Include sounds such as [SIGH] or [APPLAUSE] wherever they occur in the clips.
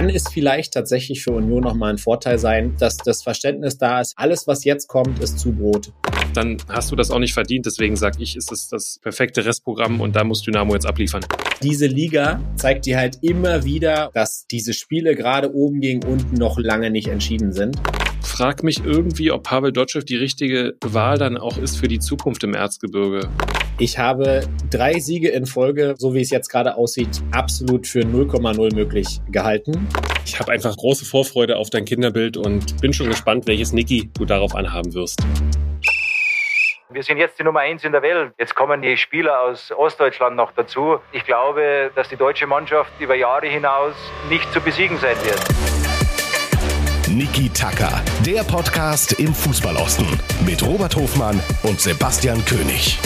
kann es vielleicht tatsächlich für Union nochmal ein Vorteil sein, dass das Verständnis da ist, alles, was jetzt kommt, ist zu Brot. Dann hast du das auch nicht verdient. Deswegen sage ich, ist es das perfekte Restprogramm und da muss Dynamo jetzt abliefern. Diese Liga zeigt dir halt immer wieder, dass diese Spiele gerade oben gegen unten noch lange nicht entschieden sind frag mich irgendwie, ob Pavel Dotschew die richtige Wahl dann auch ist für die Zukunft im Erzgebirge. Ich habe drei Siege in Folge, so wie es jetzt gerade aussieht, absolut für 0,0 möglich gehalten. Ich habe einfach große Vorfreude auf dein Kinderbild und bin schon gespannt, welches Niki du darauf anhaben wirst. Wir sind jetzt die Nummer eins in der Welt. Jetzt kommen die Spieler aus Ostdeutschland noch dazu. Ich glaube, dass die deutsche Mannschaft über Jahre hinaus nicht zu besiegen sein wird. Niki Tacker, der Podcast im Fußballosten mit Robert Hofmann und Sebastian König.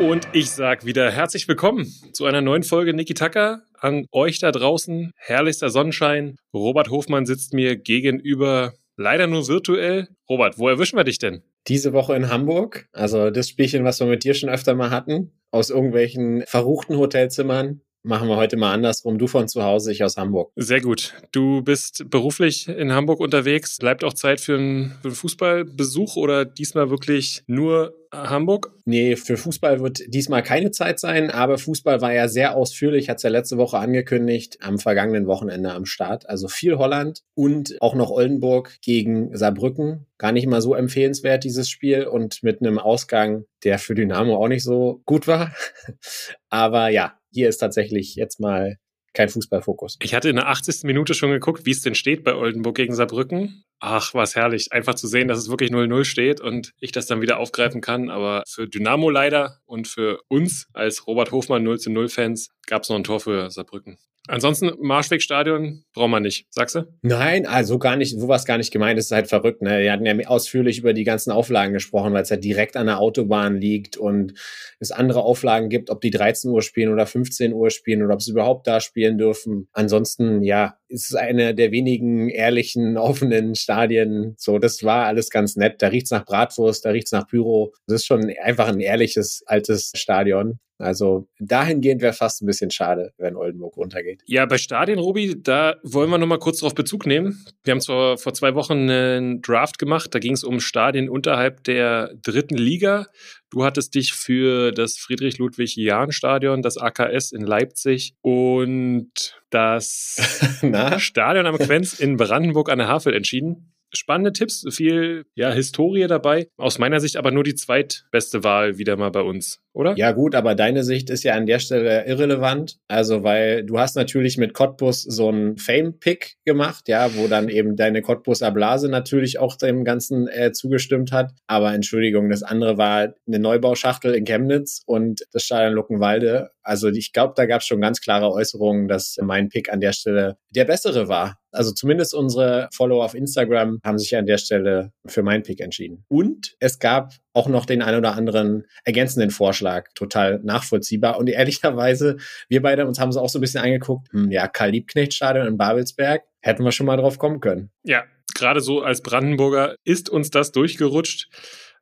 Und ich sag wieder herzlich willkommen zu einer neuen Folge Niki Tacker. An euch da draußen, herrlichster Sonnenschein. Robert Hofmann sitzt mir gegenüber, leider nur virtuell. Robert, wo erwischen wir dich denn? Diese Woche in Hamburg. Also das Spielchen, was wir mit dir schon öfter mal hatten. Aus irgendwelchen verruchten Hotelzimmern machen wir heute mal andersrum. Du von zu Hause, ich aus Hamburg. Sehr gut. Du bist beruflich in Hamburg unterwegs. Bleibt auch Zeit für einen, für einen Fußballbesuch oder diesmal wirklich nur Hamburg? Nee, für Fußball wird diesmal keine Zeit sein, aber Fußball war ja sehr ausführlich, hat es ja letzte Woche angekündigt, am vergangenen Wochenende am Start. Also viel Holland und auch noch Oldenburg gegen Saarbrücken. Gar nicht mal so empfehlenswert, dieses Spiel und mit einem Ausgang, der für Dynamo auch nicht so gut war. [LAUGHS] aber ja, hier ist tatsächlich jetzt mal kein Fußballfokus. Ich hatte in der 80. Minute schon geguckt, wie es denn steht bei Oldenburg gegen Saarbrücken. Ach, was herrlich. Einfach zu sehen, dass es wirklich 0-0 steht und ich das dann wieder aufgreifen kann. Aber für Dynamo leider und für uns als Robert Hofmann 0-0-Fans gab es noch ein Tor für Saarbrücken. Ansonsten Marschwegstadion braucht man nicht, sagst du? Nein, also gar nicht, so was gar nicht gemeint, das ist halt verrückt. Ne? Wir hatten ja ausführlich über die ganzen Auflagen gesprochen, weil es halt direkt an der Autobahn liegt und es andere Auflagen gibt, ob die 13 Uhr spielen oder 15 Uhr spielen oder ob sie überhaupt da spielen dürfen. Ansonsten, ja, ist es eine der wenigen ehrlichen, offenen Stadien. So, das war alles ganz nett. Da riecht's nach Bratwurst, da riecht's nach Pyro. Das ist schon einfach ein ehrliches, altes Stadion. Also dahingehend wäre fast ein bisschen schade, wenn Oldenburg runtergeht. Ja, bei Stadien, Robi, da wollen wir nochmal kurz darauf Bezug nehmen. Wir haben zwar vor zwei Wochen einen Draft gemacht, da ging es um Stadien unterhalb der dritten Liga. Du hattest dich für das Friedrich-Ludwig-Jahn-Stadion, das AKS in Leipzig und das [LAUGHS] Stadion am Quenz in Brandenburg an der Havel entschieden spannende Tipps, viel ja, Historie dabei. Aus meiner Sicht aber nur die zweitbeste Wahl wieder mal bei uns, oder? Ja, gut, aber deine Sicht ist ja an der Stelle irrelevant. Also, weil du hast natürlich mit Cottbus so einen Fame-Pick gemacht, ja, wo dann eben deine Cottbuser Blase natürlich auch dem Ganzen äh, zugestimmt hat. Aber Entschuldigung, das andere war eine Neubauschachtel in Chemnitz und das Stadion Luckenwalde. Also ich glaube, da gab es schon ganz klare Äußerungen, dass mein Pick an der Stelle der bessere war. Also zumindest unsere Follower auf Instagram haben sich an der Stelle für meinen Pick entschieden. Und es gab auch noch den ein oder anderen ergänzenden Vorschlag, total nachvollziehbar. Und ehrlicherweise, wir beide uns haben es auch so ein bisschen angeguckt, hm, ja, Karl-Liebknecht-Stadion in Babelsberg, hätten wir schon mal drauf kommen können. Ja, gerade so als Brandenburger ist uns das durchgerutscht.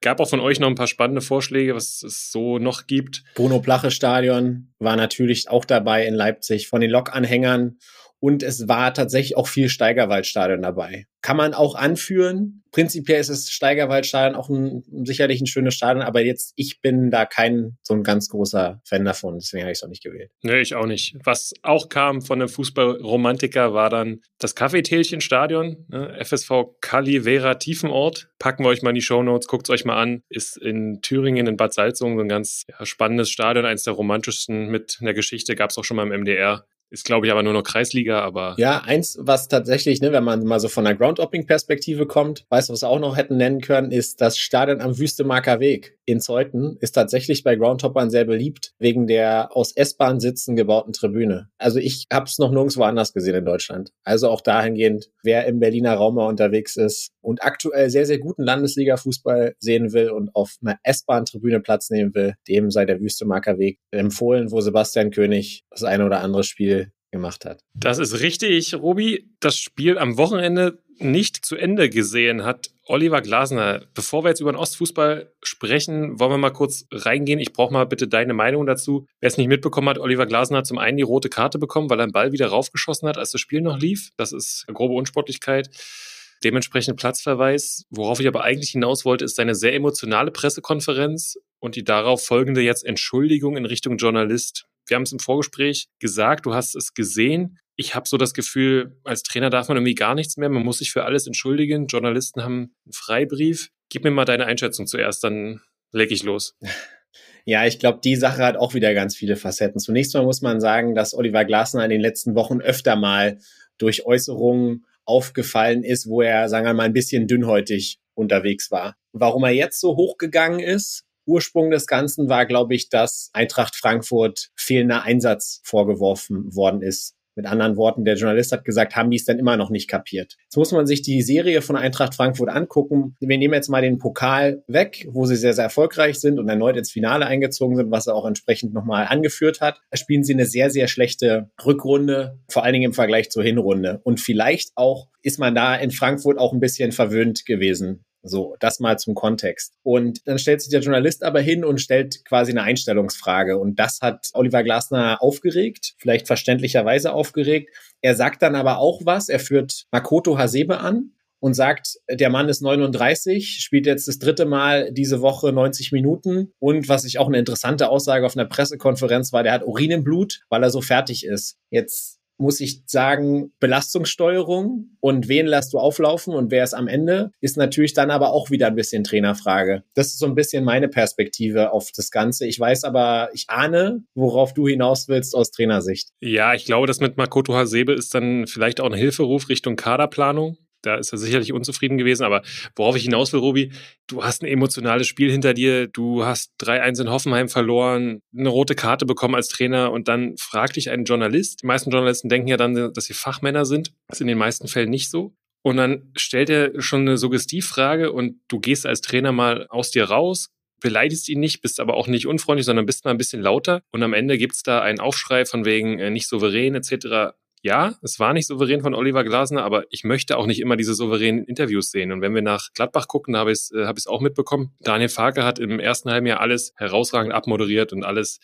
Gab auch von euch noch ein paar spannende Vorschläge, was es so noch gibt. Bruno Plache Stadion war natürlich auch dabei in Leipzig von den Lokanhängern und es war tatsächlich auch viel Steigerwaldstadion dabei. Kann man auch anführen. Prinzipiell ist das Steigerwaldstadion auch ein, sicherlich ein schönes Stadion, aber jetzt, ich bin da kein so ein ganz großer Fan davon, deswegen habe ich es auch nicht gewählt. Nee, ich auch nicht. Was auch kam von einem Fußballromantiker war dann das Kaffeetälchen-Stadion, ne? FSV Calivera Tiefenort. Packen wir euch mal in die Shownotes, guckt es euch mal an. Ist in Thüringen, in Bad Salzungen so ein ganz ja, spannendes Stadion, eines der romantischsten mit einer Geschichte, gab es auch schon mal im MDR. Ist, glaube ich, aber nur noch Kreisliga, aber. Ja, eins, was tatsächlich, ne, wenn man mal so von der Groundhopping-Perspektive kommt, weißt du, was wir auch noch hätten nennen können, ist das Stadion am Wüstemarker Weg in Zeuthen ist tatsächlich bei Groundhoppern sehr beliebt, wegen der aus S-Bahn-Sitzen gebauten Tribüne. Also ich habe es noch nirgendwo anders gesehen in Deutschland. Also auch dahingehend, wer im Berliner Raum mal unterwegs ist und aktuell sehr, sehr guten Landesliga-Fußball sehen will und auf einer S-Bahn-Tribüne Platz nehmen will, dem sei der Wüstemarker Weg empfohlen, wo Sebastian König das eine oder andere Spiel gemacht hat. Das ist richtig, Robi. Das Spiel am Wochenende nicht zu Ende gesehen hat Oliver Glasner. Bevor wir jetzt über den Ostfußball sprechen, wollen wir mal kurz reingehen. Ich brauche mal bitte deine Meinung dazu. Wer es nicht mitbekommen hat, Oliver Glasner hat zum einen die rote Karte bekommen, weil er einen Ball wieder raufgeschossen hat, als das Spiel noch lief. Das ist grobe Unsportlichkeit. Dementsprechend Platzverweis. Worauf ich aber eigentlich hinaus wollte, ist seine sehr emotionale Pressekonferenz und die darauf folgende jetzt Entschuldigung in Richtung Journalist. Wir haben es im Vorgespräch gesagt, du hast es gesehen. Ich habe so das Gefühl, als Trainer darf man irgendwie gar nichts mehr. Man muss sich für alles entschuldigen. Journalisten haben einen Freibrief. Gib mir mal deine Einschätzung zuerst, dann leg ich los. [LAUGHS] Ja, ich glaube, die Sache hat auch wieder ganz viele Facetten. Zunächst mal muss man sagen, dass Oliver Glasner in den letzten Wochen öfter mal durch Äußerungen aufgefallen ist, wo er, sagen wir mal, ein bisschen dünnhäutig unterwegs war. Warum er jetzt so hochgegangen ist, Ursprung des Ganzen war, glaube ich, dass Eintracht Frankfurt fehlender Einsatz vorgeworfen worden ist. Mit anderen Worten, der Journalist hat gesagt, haben die es denn immer noch nicht kapiert. Jetzt muss man sich die Serie von Eintracht Frankfurt angucken. Wir nehmen jetzt mal den Pokal weg, wo sie sehr, sehr erfolgreich sind und erneut ins Finale eingezogen sind, was er auch entsprechend nochmal angeführt hat. Da spielen sie eine sehr, sehr schlechte Rückrunde, vor allen Dingen im Vergleich zur Hinrunde. Und vielleicht auch ist man da in Frankfurt auch ein bisschen verwöhnt gewesen so, das mal zum Kontext. Und dann stellt sich der Journalist aber hin und stellt quasi eine Einstellungsfrage. Und das hat Oliver Glasner aufgeregt, vielleicht verständlicherweise aufgeregt. Er sagt dann aber auch was. Er führt Makoto Hasebe an und sagt, der Mann ist 39, spielt jetzt das dritte Mal diese Woche 90 Minuten. Und was ich auch eine interessante Aussage auf einer Pressekonferenz war, der hat Urin im Blut, weil er so fertig ist. Jetzt muss ich sagen, Belastungssteuerung und wen lässt du auflaufen und wer ist am Ende, ist natürlich dann aber auch wieder ein bisschen Trainerfrage. Das ist so ein bisschen meine Perspektive auf das Ganze. Ich weiß aber, ich ahne, worauf du hinaus willst aus Trainersicht. Ja, ich glaube, das mit Makoto Hasebe ist dann vielleicht auch ein Hilferuf Richtung Kaderplanung da ist er sicherlich unzufrieden gewesen. Aber worauf ich hinaus will, Robi, du hast ein emotionales Spiel hinter dir, du hast 3-1 in Hoffenheim verloren, eine rote Karte bekommen als Trainer und dann fragt dich ein Journalist. Die meisten Journalisten denken ja dann, dass sie Fachmänner sind. Das ist in den meisten Fällen nicht so. Und dann stellt er schon eine Suggestivfrage und du gehst als Trainer mal aus dir raus, beleidigst ihn nicht, bist aber auch nicht unfreundlich, sondern bist mal ein bisschen lauter. Und am Ende gibt's da einen Aufschrei von wegen äh, nicht souverän etc ja, es war nicht souverän von Oliver Glasner, aber ich möchte auch nicht immer diese souveränen Interviews sehen. Und wenn wir nach Gladbach gucken, habe ich es äh, hab auch mitbekommen. Daniel Farke hat im ersten halben Jahr alles herausragend abmoderiert und alles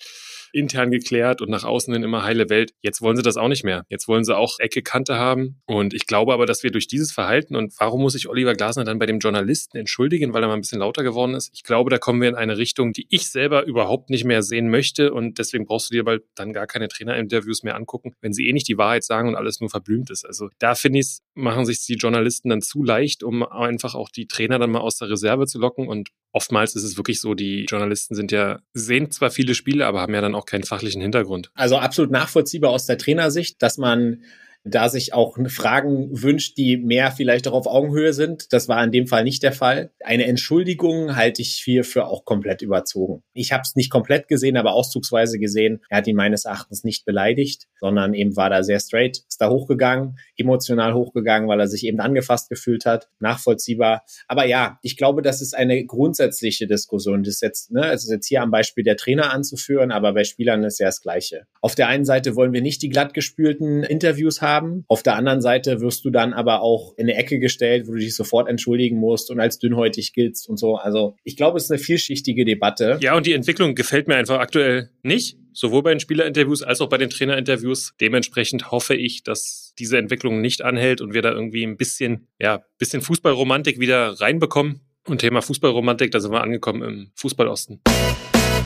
intern geklärt und nach außen hin immer heile Welt. Jetzt wollen sie das auch nicht mehr. Jetzt wollen sie auch Ecke Kante haben. Und ich glaube aber, dass wir durch dieses Verhalten und warum muss sich Oliver Glasner dann bei dem Journalisten entschuldigen, weil er mal ein bisschen lauter geworden ist? Ich glaube, da kommen wir in eine Richtung, die ich selber überhaupt nicht mehr sehen möchte. Und deswegen brauchst du dir bald dann gar keine Trainerinterviews mehr angucken, wenn sie eh nicht die Wahrheit sagen und alles nur verblümt ist. Also da finde ich, machen sich die Journalisten dann zu leicht, um einfach auch die Trainer dann mal aus der Reserve zu locken. Und oftmals ist es wirklich so, die Journalisten sind ja, sehen zwar viele Spiele, aber haben ja dann auch keinen fachlichen Hintergrund. Also absolut nachvollziehbar aus der Trainersicht, dass man da sich auch Fragen wünscht, die mehr vielleicht auch auf Augenhöhe sind. Das war in dem Fall nicht der Fall. Eine Entschuldigung halte ich hierfür auch komplett überzogen. Ich habe es nicht komplett gesehen, aber auszugsweise gesehen. Er hat ihn meines Erachtens nicht beleidigt, sondern eben war da sehr straight, ist da hochgegangen, emotional hochgegangen, weil er sich eben angefasst gefühlt hat, nachvollziehbar. Aber ja, ich glaube, das ist eine grundsätzliche Diskussion. Das ist jetzt, ne, es ist jetzt hier am Beispiel der Trainer anzuführen, aber bei Spielern ist ja das Gleiche. Auf der einen Seite wollen wir nicht die glattgespülten Interviews haben, haben. Auf der anderen Seite wirst du dann aber auch in eine Ecke gestellt, wo du dich sofort entschuldigen musst und als dünnhäutig giltst und so. Also ich glaube, es ist eine vielschichtige Debatte. Ja, und die Entwicklung gefällt mir einfach aktuell nicht. Sowohl bei den Spielerinterviews als auch bei den Trainerinterviews. Dementsprechend hoffe ich, dass diese Entwicklung nicht anhält und wir da irgendwie ein bisschen, ja, bisschen Fußballromantik wieder reinbekommen. Und Thema Fußballromantik, da sind wir angekommen im Fußballosten.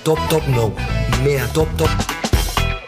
Top, top, no. Mehr top, top.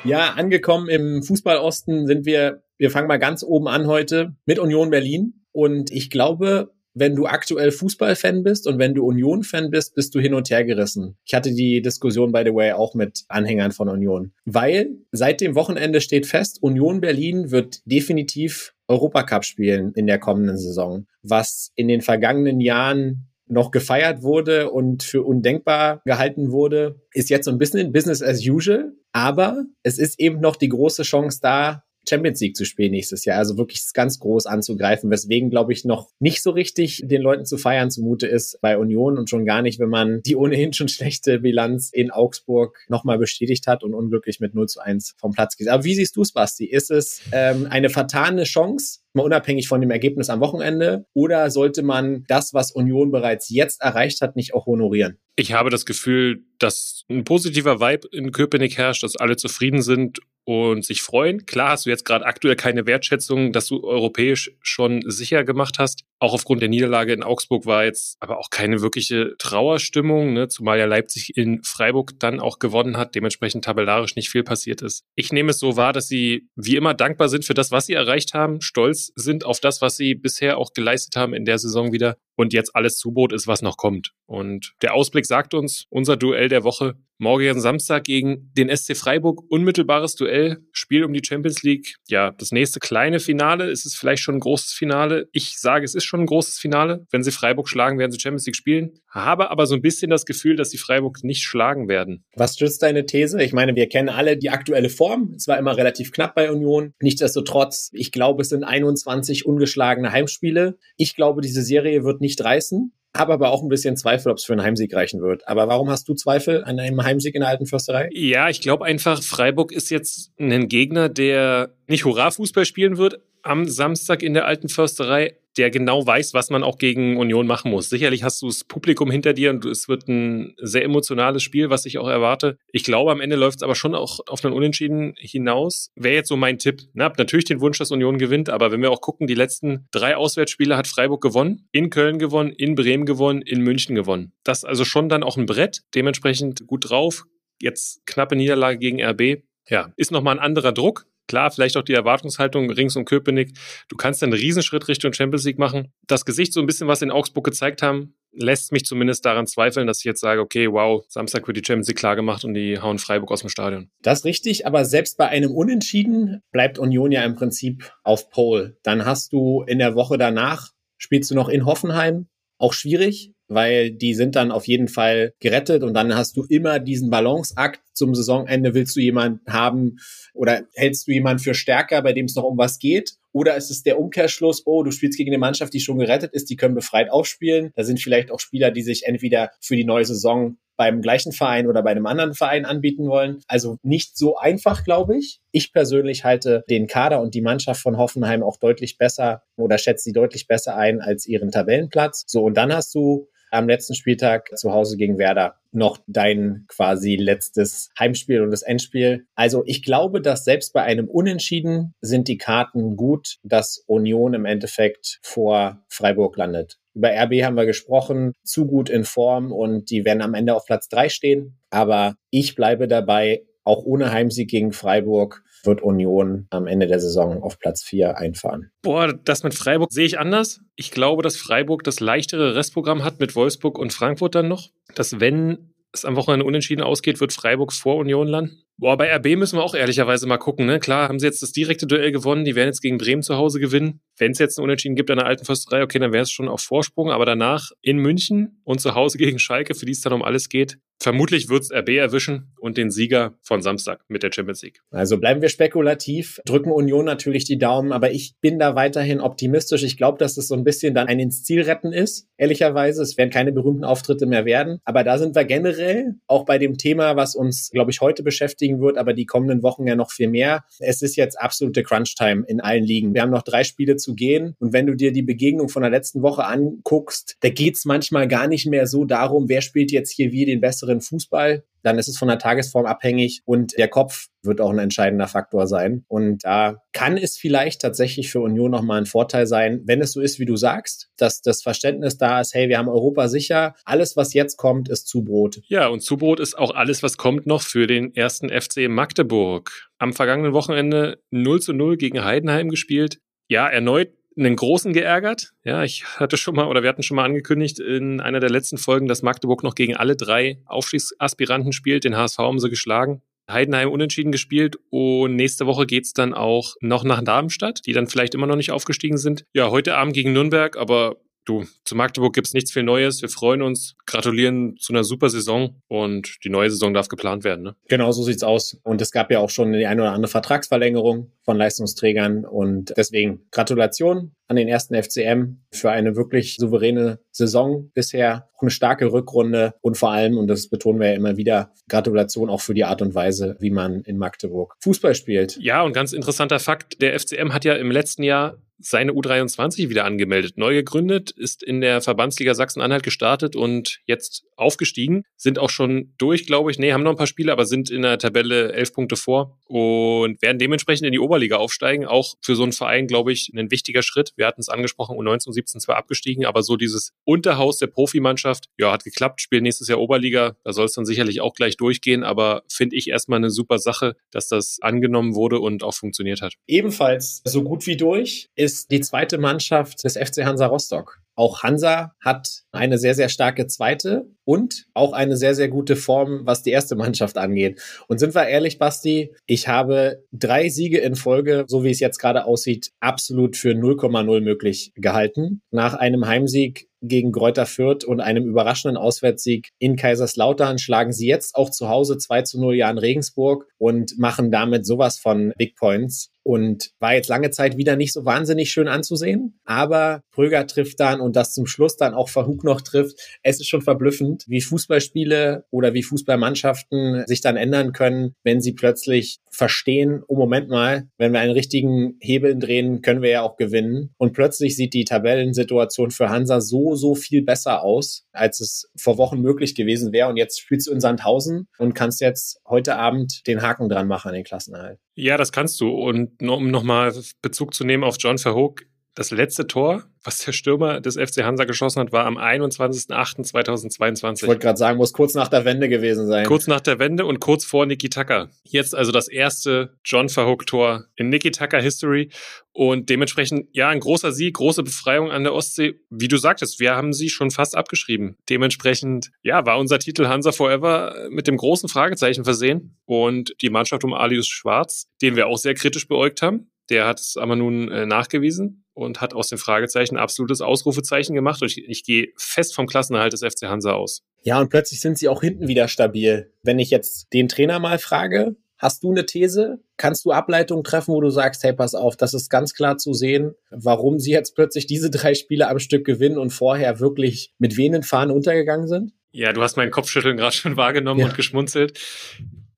Ja, angekommen im Fußballosten sind wir, wir fangen mal ganz oben an heute mit Union Berlin. Und ich glaube, wenn du aktuell Fußballfan bist und wenn du Union-Fan bist, bist du hin und her gerissen. Ich hatte die Diskussion, by the way, auch mit Anhängern von Union. Weil seit dem Wochenende steht fest, Union Berlin wird definitiv Europacup spielen in der kommenden Saison. Was in den vergangenen Jahren noch gefeiert wurde und für undenkbar gehalten wurde, ist jetzt so ein bisschen Business as usual. Aber es ist eben noch die große Chance da, Champions League zu spielen nächstes Jahr. Also wirklich ganz groß anzugreifen, weswegen, glaube ich, noch nicht so richtig den Leuten zu feiern zumute ist bei Union und schon gar nicht, wenn man die ohnehin schon schlechte Bilanz in Augsburg nochmal bestätigt hat und unglücklich mit 0 zu 1 vom Platz geht. Aber wie siehst du es, Basti? Ist es ähm, eine vertane Chance, mal unabhängig von dem Ergebnis am Wochenende? Oder sollte man das, was Union bereits jetzt erreicht hat, nicht auch honorieren? Ich habe das Gefühl, dass ein positiver Vibe in Köpenick herrscht, dass alle zufrieden sind und sich freuen. Klar hast du jetzt gerade aktuell keine Wertschätzung, dass du europäisch schon sicher gemacht hast. Auch aufgrund der Niederlage in Augsburg war jetzt aber auch keine wirkliche Trauerstimmung, ne? zumal ja Leipzig in Freiburg dann auch gewonnen hat, dementsprechend tabellarisch nicht viel passiert ist. Ich nehme es so wahr, dass sie wie immer dankbar sind für das, was sie erreicht haben, stolz sind auf das, was sie bisher auch geleistet haben in der Saison wieder und jetzt alles Zubot ist, was noch kommt. Und der Ausblick sagt uns, unser Duell der Woche, morgigen Samstag gegen den SC Freiburg, unmittelbares Duell, Spiel um die Champions League. Ja, das nächste kleine Finale, ist es vielleicht schon ein großes Finale? Ich sage, es ist schon ein großes Finale. Wenn sie Freiburg schlagen, werden sie Champions League spielen. Habe aber so ein bisschen das Gefühl, dass sie Freiburg nicht schlagen werden. Was stützt deine These? Ich meine, wir kennen alle die aktuelle Form. Es war immer relativ knapp bei Union. Nichtsdestotrotz, ich glaube, es sind 21 ungeschlagene Heimspiele. Ich glaube, diese Serie wird nicht reißen. Habe aber auch ein bisschen Zweifel, ob es für einen Heimsieg reichen wird. Aber warum hast du Zweifel an einem Heimsieg in der alten Försterei? Ja, ich glaube einfach, Freiburg ist jetzt ein Gegner, der nicht Hurra-Fußball spielen wird am Samstag in der alten Försterei, der genau weiß, was man auch gegen Union machen muss. Sicherlich hast du das Publikum hinter dir und es wird ein sehr emotionales Spiel, was ich auch erwarte. Ich glaube, am Ende läuft es aber schon auch auf einen Unentschieden hinaus. Wäre jetzt so mein Tipp. Na, hab natürlich den Wunsch, dass Union gewinnt, aber wenn wir auch gucken, die letzten drei Auswärtsspiele hat Freiburg gewonnen, in Köln gewonnen, in Bremen gewonnen, in München gewonnen. Das ist also schon dann auch ein Brett, dementsprechend gut drauf. Jetzt knappe Niederlage gegen RB. Ja, ist nochmal ein anderer Druck. Klar, vielleicht auch die Erwartungshaltung rings um Köpenick. Du kannst einen Riesenschritt Richtung Champions League machen. Das Gesicht so ein bisschen, was in Augsburg gezeigt haben, lässt mich zumindest daran zweifeln, dass ich jetzt sage, okay, wow, Samstag wird die Champions League klar gemacht und die hauen Freiburg aus dem Stadion. Das ist richtig, aber selbst bei einem Unentschieden bleibt Union ja im Prinzip auf Pole. Dann hast du in der Woche danach, spielst du noch in Hoffenheim, auch schwierig weil die sind dann auf jeden Fall gerettet und dann hast du immer diesen Balanceakt zum Saisonende. Willst du jemanden haben oder hältst du jemanden für stärker, bei dem es noch um was geht? Oder ist es der Umkehrschluss, oh, du spielst gegen eine Mannschaft, die schon gerettet ist, die können befreit aufspielen. Da sind vielleicht auch Spieler, die sich entweder für die neue Saison beim gleichen Verein oder bei einem anderen Verein anbieten wollen. Also nicht so einfach, glaube ich. Ich persönlich halte den Kader und die Mannschaft von Hoffenheim auch deutlich besser oder schätze sie deutlich besser ein als ihren Tabellenplatz. So, und dann hast du am letzten Spieltag zu Hause gegen Werder noch dein quasi letztes Heimspiel und das Endspiel. Also ich glaube, dass selbst bei einem Unentschieden sind die Karten gut, dass Union im Endeffekt vor Freiburg landet. Über RB haben wir gesprochen, zu gut in Form und die werden am Ende auf Platz drei stehen. Aber ich bleibe dabei, auch ohne Heimsieg gegen Freiburg wird Union am Ende der Saison auf Platz 4 einfahren. Boah, das mit Freiburg sehe ich anders. Ich glaube, dass Freiburg das leichtere Restprogramm hat mit Wolfsburg und Frankfurt dann noch. Dass wenn es am Wochenende unentschieden ausgeht, wird Freiburg vor Union landen. Boah, bei RB müssen wir auch ehrlicherweise mal gucken. Ne? Klar, haben sie jetzt das direkte Duell gewonnen. Die werden jetzt gegen Bremen zu Hause gewinnen. Wenn es jetzt ein Unentschieden gibt an der alten Försterei, okay, dann wäre es schon auf Vorsprung. Aber danach in München und zu Hause gegen Schalke, für die es dann um alles geht, vermutlich wird es RB erwischen und den Sieger von Samstag mit der Champions League. Also bleiben wir spekulativ, drücken Union natürlich die Daumen, aber ich bin da weiterhin optimistisch. Ich glaube, dass es so ein bisschen dann ein ins Ziel retten ist. Ehrlicherweise, es werden keine berühmten Auftritte mehr werden. Aber da sind wir generell auch bei dem Thema, was uns, glaube ich, heute beschäftigen wird, aber die kommenden Wochen ja noch viel mehr. Es ist jetzt absolute Crunch-Time in allen Ligen. Wir haben noch drei Spiele zu gehen. Und wenn du dir die Begegnung von der letzten Woche anguckst, da geht es manchmal gar nicht mehr so darum, wer spielt jetzt hier wie den besseren Fußball, dann ist es von der Tagesform abhängig und der Kopf wird auch ein entscheidender Faktor sein. Und da kann es vielleicht tatsächlich für Union nochmal ein Vorteil sein, wenn es so ist, wie du sagst, dass das Verständnis da ist, hey, wir haben Europa sicher, alles, was jetzt kommt, ist Zubrot. Ja, und Zubrot ist auch alles, was kommt noch für den ersten FC Magdeburg. Am vergangenen Wochenende 0 zu 0 gegen Heidenheim gespielt. Ja, erneut einen großen geärgert. Ja, ich hatte schon mal oder wir hatten schon mal angekündigt in einer der letzten Folgen, dass Magdeburg noch gegen alle drei Aufstiegsaspiranten spielt. Den HSV haben sie geschlagen. Heidenheim unentschieden gespielt und nächste Woche geht's dann auch noch nach Darmstadt, die dann vielleicht immer noch nicht aufgestiegen sind. Ja, heute Abend gegen Nürnberg, aber du, zu Magdeburg gibt's nichts viel Neues. Wir freuen uns, gratulieren zu einer super Saison und die neue Saison darf geplant werden. Ne? Genau, so sieht's aus. Und es gab ja auch schon die eine oder andere Vertragsverlängerung von Leistungsträgern. Und deswegen Gratulation an den ersten FCM für eine wirklich souveräne Saison bisher, eine starke Rückrunde. Und vor allem, und das betonen wir ja immer wieder, Gratulation auch für die Art und Weise, wie man in Magdeburg Fußball spielt. Ja, und ganz interessanter Fakt, der FCM hat ja im letzten Jahr seine U23 wieder angemeldet, neu gegründet, ist in der Verbandsliga Sachsen-Anhalt gestartet und jetzt aufgestiegen, sind auch schon durch, glaube ich. Nee, haben noch ein paar Spiele, aber sind in der Tabelle elf Punkte vor und werden dementsprechend in die Oberliga aufsteigen. Auch für so einen Verein, glaube ich, ein wichtiger Schritt. Wir hatten es angesprochen, U19 und 17 zwar abgestiegen, aber so dieses Unterhaus der Profimannschaft, ja, hat geklappt, spielen nächstes Jahr Oberliga. Da soll es dann sicherlich auch gleich durchgehen, aber finde ich erstmal eine super Sache, dass das angenommen wurde und auch funktioniert hat. Ebenfalls so gut wie durch ist die zweite Mannschaft des FC Hansa Rostock. Auch Hansa hat eine sehr, sehr starke zweite und auch eine sehr, sehr gute Form, was die erste Mannschaft angeht. Und sind wir ehrlich, Basti, ich habe drei Siege in Folge, so wie es jetzt gerade aussieht, absolut für 0,0 möglich gehalten. Nach einem Heimsieg gegen Greuther Fürth und einem überraschenden Auswärtssieg in Kaiserslautern schlagen sie jetzt auch zu Hause 2 zu 0 Jan Regensburg und machen damit sowas von Big Points und war jetzt lange Zeit wieder nicht so wahnsinnig schön anzusehen. Aber Pröger trifft dann und das zum Schluss dann auch Verhug noch trifft. Es ist schon verblüffend, wie Fußballspiele oder wie Fußballmannschaften sich dann ändern können, wenn sie plötzlich verstehen, oh Moment mal, wenn wir einen richtigen Hebel drehen, können wir ja auch gewinnen. Und plötzlich sieht die Tabellensituation für Hansa so, so viel besser aus, als es vor Wochen möglich gewesen wäre. Und jetzt spielst du in Sandhausen und kannst jetzt heute Abend den Haken dran machen an den Klassenerhalt. Ja, das kannst du. Und um nochmal Bezug zu nehmen auf John Verhoek, das letzte Tor, was der Stürmer des FC Hansa geschossen hat, war am 21.08.2022. Ich wollte gerade sagen, muss kurz nach der Wende gewesen sein. Kurz nach der Wende und kurz vor Niki Tucker. Jetzt also das erste John Verhoek-Tor in Niki Tucker History. Und dementsprechend, ja, ein großer Sieg, große Befreiung an der Ostsee. Wie du sagtest, wir haben sie schon fast abgeschrieben. Dementsprechend, ja, war unser Titel Hansa Forever mit dem großen Fragezeichen versehen. Und die Mannschaft um Alius Schwarz, den wir auch sehr kritisch beäugt haben, der hat es aber nun äh, nachgewiesen und hat aus dem Fragezeichen absolutes Ausrufezeichen gemacht. Und ich, ich gehe fest vom Klassenerhalt des FC Hansa aus. Ja, und plötzlich sind sie auch hinten wieder stabil. Wenn ich jetzt den Trainer mal frage, hast du eine These? Kannst du Ableitungen treffen, wo du sagst, hey, pass auf, das ist ganz klar zu sehen, warum sie jetzt plötzlich diese drei Spiele am Stück gewinnen und vorher wirklich mit wehenden Fahnen untergegangen sind? Ja, du hast meinen Kopfschütteln gerade schon wahrgenommen ja. und geschmunzelt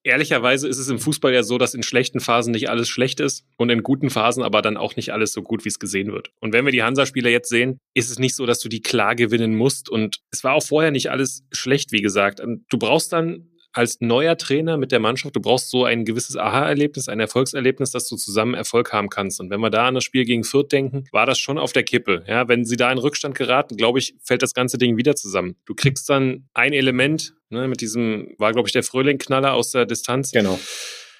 ehrlicherweise ist es im Fußball ja so, dass in schlechten Phasen nicht alles schlecht ist und in guten Phasen aber dann auch nicht alles so gut, wie es gesehen wird. Und wenn wir die Hansa-Spieler jetzt sehen, ist es nicht so, dass du die klar gewinnen musst. Und es war auch vorher nicht alles schlecht, wie gesagt. Du brauchst dann als neuer Trainer mit der Mannschaft, du brauchst so ein gewisses Aha-Erlebnis, ein Erfolgserlebnis, dass du zusammen Erfolg haben kannst. Und wenn wir da an das Spiel gegen Fürth denken, war das schon auf der Kippe. Ja, wenn sie da in Rückstand geraten, glaube ich, fällt das ganze Ding wieder zusammen. Du kriegst dann ein Element, ne, mit diesem, war glaube ich der Fröhling-Knaller aus der Distanz. Genau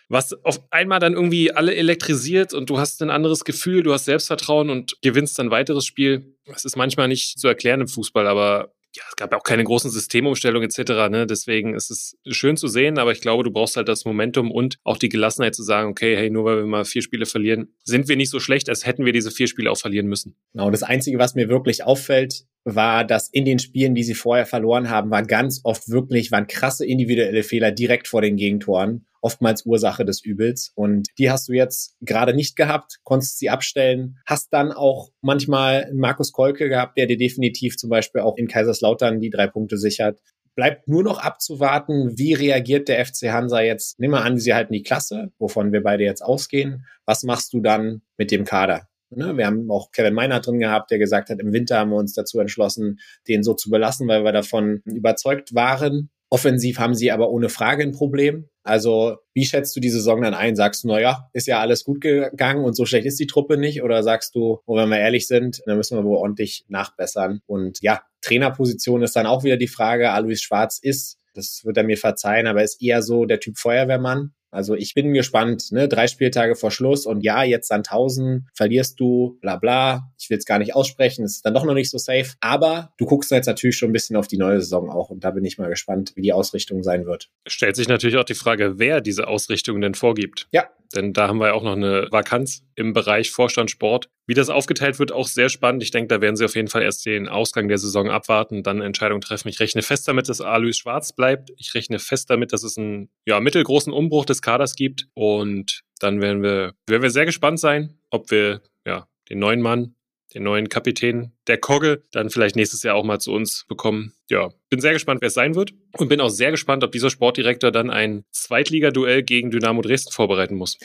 was auf einmal dann irgendwie alle elektrisiert und du hast ein anderes Gefühl, du hast Selbstvertrauen und gewinnst dann weiteres Spiel. Das ist manchmal nicht zu erklären im Fußball, aber ja, es gab ja auch keine großen Systemumstellungen etc. Ne? Deswegen ist es schön zu sehen, aber ich glaube, du brauchst halt das Momentum und auch die Gelassenheit zu sagen, okay, hey, nur weil wir mal vier Spiele verlieren, sind wir nicht so schlecht, als hätten wir diese vier Spiele auch verlieren müssen. Genau, das Einzige, was mir wirklich auffällt, war, dass in den Spielen, die sie vorher verloren haben, war ganz oft wirklich, waren krasse individuelle Fehler direkt vor den Gegentoren oftmals Ursache des Übels. Und die hast du jetzt gerade nicht gehabt, konntest sie abstellen, hast dann auch manchmal Markus Kolke gehabt, der dir definitiv zum Beispiel auch in Kaiserslautern die drei Punkte sichert. Bleibt nur noch abzuwarten, wie reagiert der FC Hansa jetzt. Nimm mal an, sie halten die Klasse, wovon wir beide jetzt ausgehen. Was machst du dann mit dem Kader? Ne, wir haben auch Kevin Meiner drin gehabt, der gesagt hat, im Winter haben wir uns dazu entschlossen, den so zu belassen, weil wir davon überzeugt waren. Offensiv haben sie aber ohne Frage ein Problem. Also, wie schätzt du die Saison dann ein? Sagst du, naja, ist ja alles gut gegangen und so schlecht ist die Truppe nicht? Oder sagst du, oh, wenn wir ehrlich sind, dann müssen wir wohl ordentlich nachbessern? Und ja, Trainerposition ist dann auch wieder die Frage. Alois Schwarz ist, das wird er mir verzeihen, aber ist eher so der Typ Feuerwehrmann. Also ich bin gespannt, ne? Drei Spieltage vor Schluss und ja, jetzt dann 1000, verlierst du, bla bla. Ich will es gar nicht aussprechen, es ist dann doch noch nicht so safe. Aber du guckst jetzt natürlich schon ein bisschen auf die neue Saison auch und da bin ich mal gespannt, wie die Ausrichtung sein wird. Stellt sich natürlich auch die Frage, wer diese Ausrichtung denn vorgibt. Ja, denn da haben wir ja auch noch eine Vakanz im Bereich Vorstand Sport. Wie das aufgeteilt wird, auch sehr spannend. Ich denke, da werden sie auf jeden Fall erst den Ausgang der Saison abwarten, dann eine Entscheidung treffen. Ich rechne fest damit, dass Alois Schwarz bleibt. Ich rechne fest damit, dass es einen ja, mittelgroßen Umbruch des Kaders gibt. Und dann werden wir, werden wir sehr gespannt sein, ob wir ja, den neuen Mann den neuen Kapitän der Kogge, dann vielleicht nächstes Jahr auch mal zu uns bekommen. Ja, bin sehr gespannt, wer es sein wird und bin auch sehr gespannt, ob dieser Sportdirektor dann ein Zweitligaduell gegen Dynamo Dresden vorbereiten muss.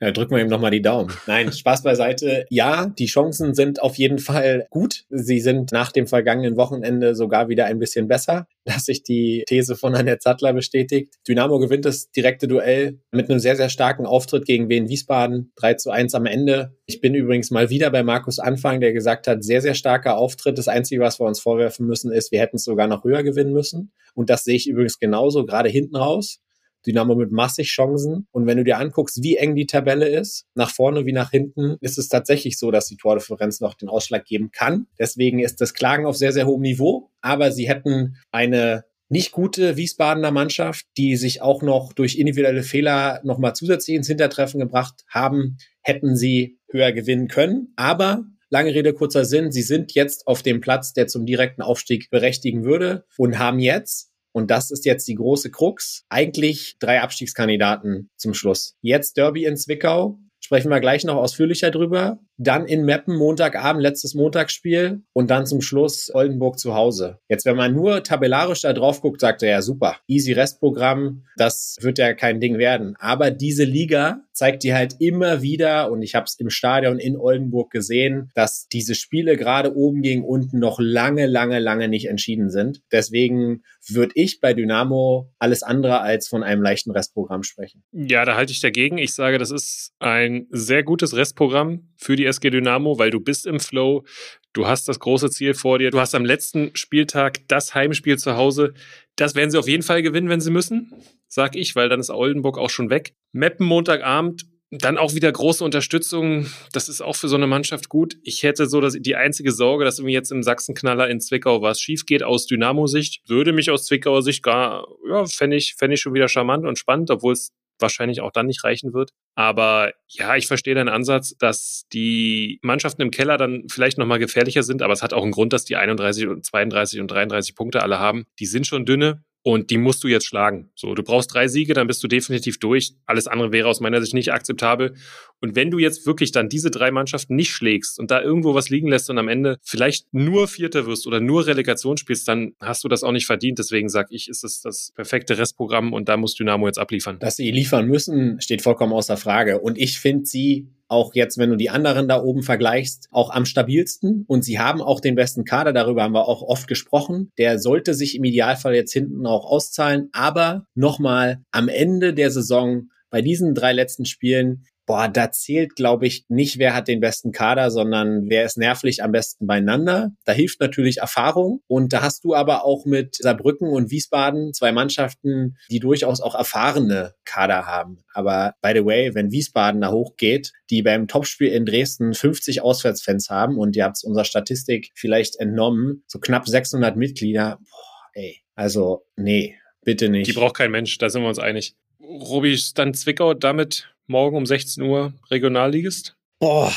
Ja, drücken wir ihm nochmal die Daumen. Nein, Spaß beiseite. Ja, die Chancen sind auf jeden Fall gut. Sie sind nach dem vergangenen Wochenende sogar wieder ein bisschen besser, dass sich die These von Annette Sattler bestätigt. Dynamo gewinnt das direkte Duell mit einem sehr, sehr starken Auftritt gegen Wien Wiesbaden. 3 zu 1 am Ende. Ich bin übrigens mal wieder bei Markus Anfang, der gesagt hat, sehr, sehr starker Auftritt. Das Einzige, was wir uns vorwerfen müssen, ist, wir hätten es sogar noch höher gewinnen müssen. Und das sehe ich übrigens genauso, gerade hinten raus. Dynamo mit massig Chancen. Und wenn du dir anguckst, wie eng die Tabelle ist, nach vorne wie nach hinten, ist es tatsächlich so, dass die Tordifferenz noch den Ausschlag geben kann. Deswegen ist das Klagen auf sehr, sehr hohem Niveau. Aber sie hätten eine nicht gute Wiesbadener Mannschaft, die sich auch noch durch individuelle Fehler nochmal zusätzlich ins Hintertreffen gebracht haben, hätten sie höher gewinnen können. Aber Lange Rede, kurzer Sinn. Sie sind jetzt auf dem Platz, der zum direkten Aufstieg berechtigen würde und haben jetzt und das ist jetzt die große Krux. Eigentlich drei Abstiegskandidaten zum Schluss. Jetzt Derby in Zwickau. Sprechen wir gleich noch ausführlicher drüber dann in Meppen Montagabend, letztes Montagsspiel und dann zum Schluss Oldenburg zu Hause. Jetzt, wenn man nur tabellarisch da drauf guckt, sagt er ja super, easy Restprogramm, das wird ja kein Ding werden. Aber diese Liga zeigt dir halt immer wieder, und ich habe es im Stadion in Oldenburg gesehen, dass diese Spiele gerade oben gegen unten noch lange, lange, lange nicht entschieden sind. Deswegen würde ich bei Dynamo alles andere als von einem leichten Restprogramm sprechen. Ja, da halte ich dagegen. Ich sage, das ist ein sehr gutes Restprogramm für die SG Dynamo, weil du bist im Flow, du hast das große Ziel vor dir, du hast am letzten Spieltag das Heimspiel zu Hause. Das werden sie auf jeden Fall gewinnen, wenn sie müssen, sag ich, weil dann ist Oldenburg auch schon weg. Meppen Montagabend, dann auch wieder große Unterstützung. Das ist auch für so eine Mannschaft gut. Ich hätte so dass die einzige Sorge, dass irgendwie jetzt im Sachsenknaller in Zwickau was schief geht aus Dynamo-Sicht. Würde mich aus Zwickauer Sicht gar, ja, fände ich, fände ich schon wieder charmant und spannend, obwohl es wahrscheinlich auch dann nicht reichen wird. Aber ja, ich verstehe deinen Ansatz, dass die Mannschaften im Keller dann vielleicht nochmal gefährlicher sind, aber es hat auch einen Grund, dass die 31 und 32 und 33 Punkte alle haben. Die sind schon dünne. Und die musst du jetzt schlagen. So, du brauchst drei Siege, dann bist du definitiv durch. Alles andere wäre aus meiner Sicht nicht akzeptabel. Und wenn du jetzt wirklich dann diese drei Mannschaften nicht schlägst und da irgendwo was liegen lässt und am Ende vielleicht nur Vierter wirst oder nur Relegation spielst, dann hast du das auch nicht verdient. Deswegen sage ich, ist es das perfekte Restprogramm und da muss Dynamo jetzt abliefern. Dass sie liefern müssen, steht vollkommen außer Frage. Und ich finde sie auch jetzt, wenn du die anderen da oben vergleichst, auch am stabilsten. Und sie haben auch den besten Kader, darüber haben wir auch oft gesprochen. Der sollte sich im Idealfall jetzt hinten auch auszahlen. Aber nochmal, am Ende der Saison bei diesen drei letzten Spielen boah, da zählt, glaube ich, nicht, wer hat den besten Kader, sondern wer ist nervlich am besten beieinander. Da hilft natürlich Erfahrung. Und da hast du aber auch mit Saarbrücken und Wiesbaden zwei Mannschaften, die durchaus auch erfahrene Kader haben. Aber by the way, wenn Wiesbaden da hochgeht, die beim Topspiel in Dresden 50 Auswärtsfans haben und ihr habt es unserer Statistik vielleicht entnommen, so knapp 600 Mitglieder, boah, ey, also nee, bitte nicht. Die braucht kein Mensch, da sind wir uns einig. Robi, dann Zwickau damit morgen um 16 Uhr Regionalligist? Boah,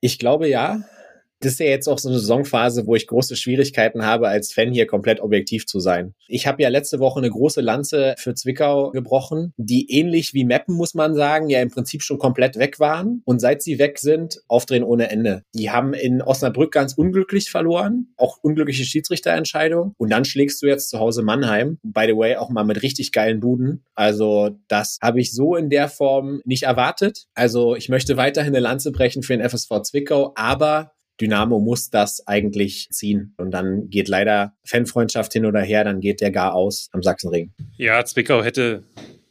ich glaube ja das ist ja jetzt auch so eine Saisonphase, wo ich große Schwierigkeiten habe, als Fan hier komplett objektiv zu sein. Ich habe ja letzte Woche eine große Lanze für Zwickau gebrochen, die ähnlich wie Meppen, muss man sagen, ja im Prinzip schon komplett weg waren. Und seit sie weg sind, aufdrehen ohne Ende. Die haben in Osnabrück ganz unglücklich verloren, auch unglückliche Schiedsrichterentscheidung. Und dann schlägst du jetzt zu Hause Mannheim. By the way, auch mal mit richtig geilen Buden. Also das habe ich so in der Form nicht erwartet. Also ich möchte weiterhin eine Lanze brechen für den FSV Zwickau, aber Dynamo muss das eigentlich ziehen. Und dann geht leider Fanfreundschaft hin oder her, dann geht der gar aus am Sachsenring. Ja, Zwickau hätte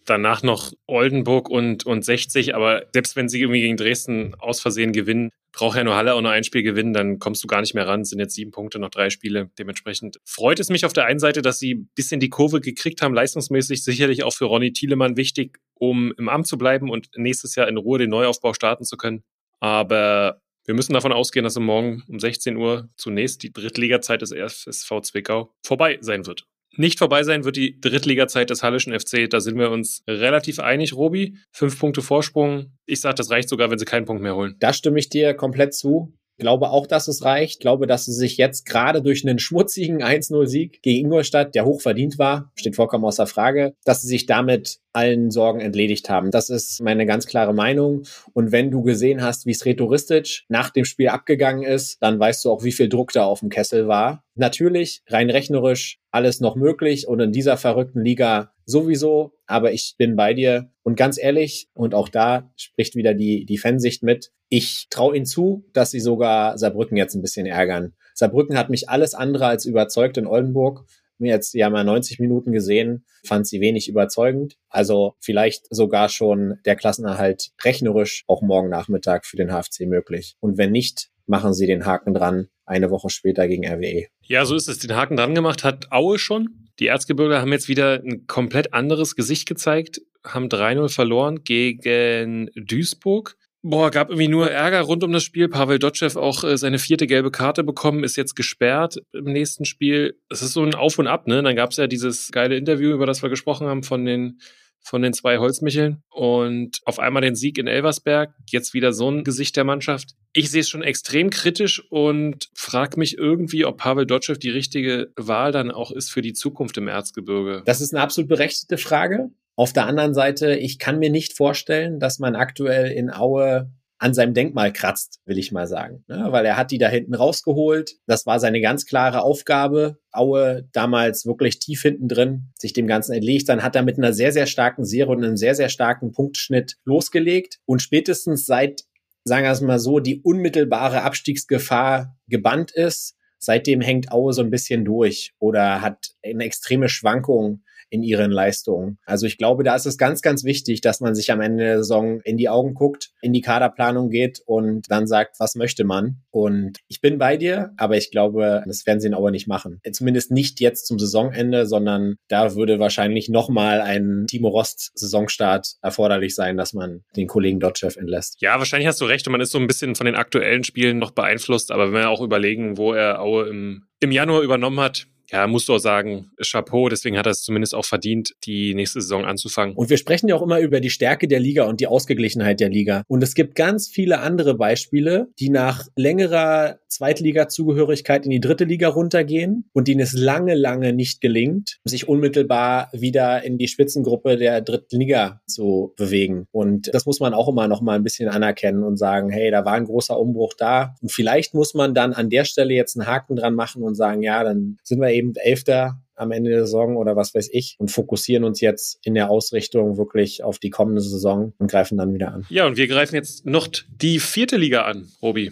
danach noch Oldenburg und, und 60, aber selbst wenn sie irgendwie gegen Dresden aus Versehen gewinnen, braucht ja nur Halle auch nur ein Spiel gewinnen, dann kommst du gar nicht mehr ran. Es sind jetzt sieben Punkte, noch drei Spiele. Dementsprechend freut es mich auf der einen Seite, dass sie ein bisschen die Kurve gekriegt haben, leistungsmäßig. Sicherlich auch für Ronny Thielemann wichtig, um im Amt zu bleiben und nächstes Jahr in Ruhe den Neuaufbau starten zu können. Aber wir müssen davon ausgehen, dass morgen um 16 Uhr zunächst die Drittligazeit des FSV Zwickau vorbei sein wird. Nicht vorbei sein wird die Drittliga-Zeit des Hallischen FC. Da sind wir uns relativ einig, Robi. Fünf Punkte Vorsprung. Ich sage, das reicht sogar, wenn sie keinen Punkt mehr holen. Da stimme ich dir komplett zu. Glaube auch, dass es reicht. Glaube, dass sie sich jetzt gerade durch einen schmutzigen 1-0-Sieg gegen Ingolstadt, der hoch verdient war, steht vollkommen außer Frage, dass sie sich damit allen Sorgen entledigt haben. Das ist meine ganz klare Meinung. Und wenn du gesehen hast, wie Sretoristic nach dem Spiel abgegangen ist, dann weißt du auch, wie viel Druck da auf dem Kessel war. Natürlich, rein rechnerisch, alles noch möglich und in dieser verrückten Liga sowieso. Aber ich bin bei dir. Und ganz ehrlich, und auch da spricht wieder die, die Fansicht mit, ich traue ihnen zu, dass sie sogar Saarbrücken jetzt ein bisschen ärgern. Saarbrücken hat mich alles andere als überzeugt in Oldenburg mir jetzt, ja 90 Minuten gesehen, fand sie wenig überzeugend. Also vielleicht sogar schon der Klassenerhalt rechnerisch auch morgen Nachmittag für den HFC möglich. Und wenn nicht, machen sie den Haken dran eine Woche später gegen RWE. Ja, so ist es. Den Haken dran gemacht hat Aue schon. Die Erzgebirge haben jetzt wieder ein komplett anderes Gesicht gezeigt, haben 3-0 verloren gegen Duisburg. Boah, gab irgendwie nur Ärger rund um das Spiel. Pavel Dotschew auch äh, seine vierte gelbe Karte bekommen, ist jetzt gesperrt im nächsten Spiel. Es ist so ein Auf und Ab, ne? Dann gab es ja dieses geile Interview, über das wir gesprochen haben, von den von den zwei Holzmicheln und auf einmal den Sieg in Elversberg, jetzt wieder so ein Gesicht der Mannschaft. Ich sehe es schon extrem kritisch und frage mich irgendwie, ob Pavel Dotschew die richtige Wahl dann auch ist für die Zukunft im Erzgebirge. Das ist eine absolut berechtigte Frage. Auf der anderen Seite, ich kann mir nicht vorstellen, dass man aktuell in Aue an seinem Denkmal kratzt, will ich mal sagen. Ne? Weil er hat die da hinten rausgeholt. Das war seine ganz klare Aufgabe. Aue damals wirklich tief hinten drin, sich dem Ganzen entlegt. Dann hat er mit einer sehr, sehr starken Serie und einem sehr, sehr starken Punktschnitt losgelegt. Und spätestens seit, sagen wir es mal so, die unmittelbare Abstiegsgefahr gebannt ist, seitdem hängt Aue so ein bisschen durch oder hat eine extreme Schwankung in ihren Leistungen. Also ich glaube, da ist es ganz, ganz wichtig, dass man sich am Ende der Saison in die Augen guckt, in die Kaderplanung geht und dann sagt, was möchte man. Und ich bin bei dir, aber ich glaube, das werden sie in Auer nicht machen. Zumindest nicht jetzt zum Saisonende, sondern da würde wahrscheinlich nochmal ein Timo Rost Saisonstart erforderlich sein, dass man den Kollegen Dotchev entlässt. Ja, wahrscheinlich hast du recht und man ist so ein bisschen von den aktuellen Spielen noch beeinflusst, aber wenn wir auch überlegen, wo er Aue im, im Januar übernommen hat, ja, musst du auch sagen, Chapeau, deswegen hat er es zumindest auch verdient, die nächste Saison anzufangen. Und wir sprechen ja auch immer über die Stärke der Liga und die Ausgeglichenheit der Liga. Und es gibt ganz viele andere Beispiele, die nach längerer Zweitliga-Zugehörigkeit in die dritte Liga runtergehen und denen es lange, lange nicht gelingt, sich unmittelbar wieder in die Spitzengruppe der dritten Liga zu bewegen. Und das muss man auch immer noch mal ein bisschen anerkennen und sagen, hey, da war ein großer Umbruch da. Und vielleicht muss man dann an der Stelle jetzt einen Haken dran machen und sagen, ja, dann sind wir eben Elfter am Ende der Saison oder was weiß ich und fokussieren uns jetzt in der Ausrichtung wirklich auf die kommende Saison und greifen dann wieder an. Ja, und wir greifen jetzt noch die vierte Liga an, Robi.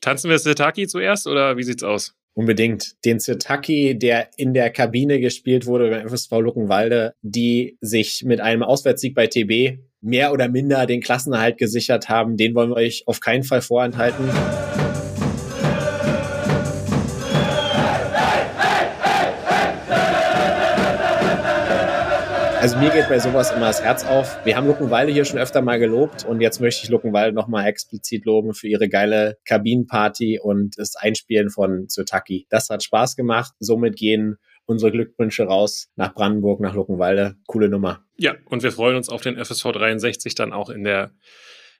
Tanzen wir Sitaki zuerst oder wie sieht's aus? Unbedingt. Den Sitaki, der in der Kabine gespielt wurde beim FSV Luckenwalde, die sich mit einem Auswärtssieg bei TB mehr oder minder den Klassenerhalt gesichert haben, den wollen wir euch auf keinen Fall vorenthalten. Also mir geht bei sowas immer das Herz auf. Wir haben Luckenwalde hier schon öfter mal gelobt und jetzt möchte ich Luckenwalde nochmal explizit loben für ihre geile Kabinenparty und das Einspielen von Zutaki. Das hat Spaß gemacht. Somit gehen unsere Glückwünsche raus nach Brandenburg, nach Luckenwalde. Coole Nummer. Ja, und wir freuen uns auf den FSV 63 dann auch in der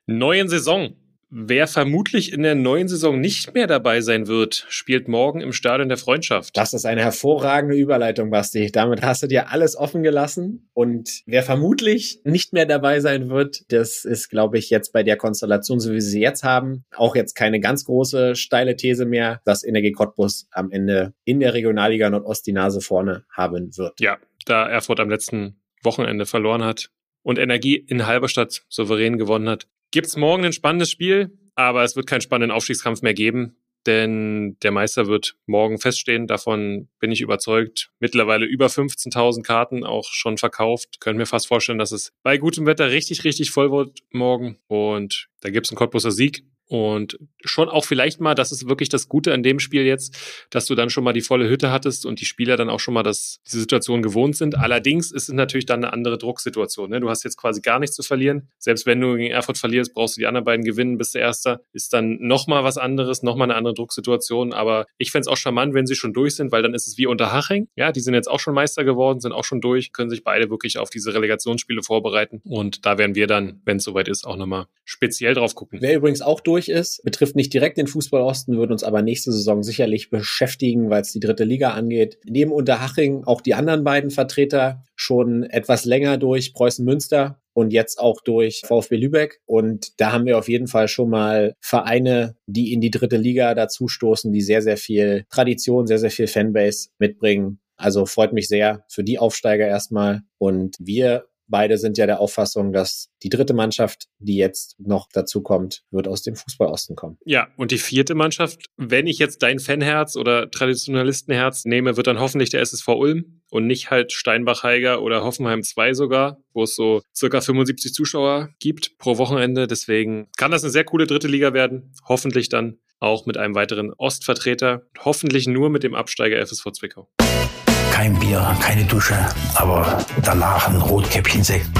neuen Saison. Wer vermutlich in der neuen Saison nicht mehr dabei sein wird, spielt morgen im Stadion der Freundschaft. Das ist eine hervorragende Überleitung, Basti. Damit hast du dir alles offen gelassen. Und wer vermutlich nicht mehr dabei sein wird, das ist, glaube ich, jetzt bei der Konstellation, so wie sie jetzt haben, auch jetzt keine ganz große steile These mehr, dass Energie Cottbus am Ende in der Regionalliga Nordost die Nase vorne haben wird. Ja, da Erfurt am letzten Wochenende verloren hat und Energie in Halberstadt souverän gewonnen hat, gibt es morgen ein spannendes Spiel, aber es wird keinen spannenden Aufstiegskampf mehr geben, denn der Meister wird morgen feststehen. Davon bin ich überzeugt. Mittlerweile über 15.000 Karten auch schon verkauft. Können mir fast vorstellen, dass es bei gutem Wetter richtig, richtig voll wird morgen. Und da gibt es einen Cottbuser Sieg. Und schon auch vielleicht mal, das ist wirklich das Gute an dem Spiel jetzt, dass du dann schon mal die volle Hütte hattest und die Spieler dann auch schon mal das, diese Situation gewohnt sind. Allerdings ist es natürlich dann eine andere Drucksituation. Ne? Du hast jetzt quasi gar nichts zu verlieren. Selbst wenn du gegen Erfurt verlierst, brauchst du die anderen beiden gewinnen, bist der Erster. Ist dann nochmal was anderes, nochmal eine andere Drucksituation. Aber ich fände es auch charmant, wenn sie schon durch sind, weil dann ist es wie unter Haching. Ja, die sind jetzt auch schon Meister geworden, sind auch schon durch, können sich beide wirklich auf diese Relegationsspiele vorbereiten. Und da werden wir dann, wenn es soweit ist, auch nochmal speziell drauf gucken. Wer übrigens auch durch durch ist. Betrifft nicht direkt den Fußball Osten, wird uns aber nächste Saison sicherlich beschäftigen, weil es die dritte Liga angeht. Neben Unterhaching auch die anderen beiden Vertreter schon etwas länger durch Preußen Münster und jetzt auch durch VfB Lübeck. Und da haben wir auf jeden Fall schon mal Vereine, die in die dritte Liga dazustoßen, die sehr, sehr viel Tradition, sehr, sehr viel Fanbase mitbringen. Also freut mich sehr für die Aufsteiger erstmal. Und wir Beide sind ja der Auffassung, dass die dritte Mannschaft, die jetzt noch dazu kommt, wird aus dem Fußballosten kommen. Ja, und die vierte Mannschaft, wenn ich jetzt dein Fanherz oder Traditionalistenherz nehme, wird dann hoffentlich der SSV Ulm und nicht halt Steinbach-Heiger oder Hoffenheim 2 sogar, wo es so circa 75 Zuschauer gibt pro Wochenende. Deswegen kann das eine sehr coole dritte Liga werden. Hoffentlich dann auch mit einem weiteren Ostvertreter. Hoffentlich nur mit dem Absteiger FSV Zwickau kein Bier, keine Dusche, aber danach ein Rotkäppchen-Sekt.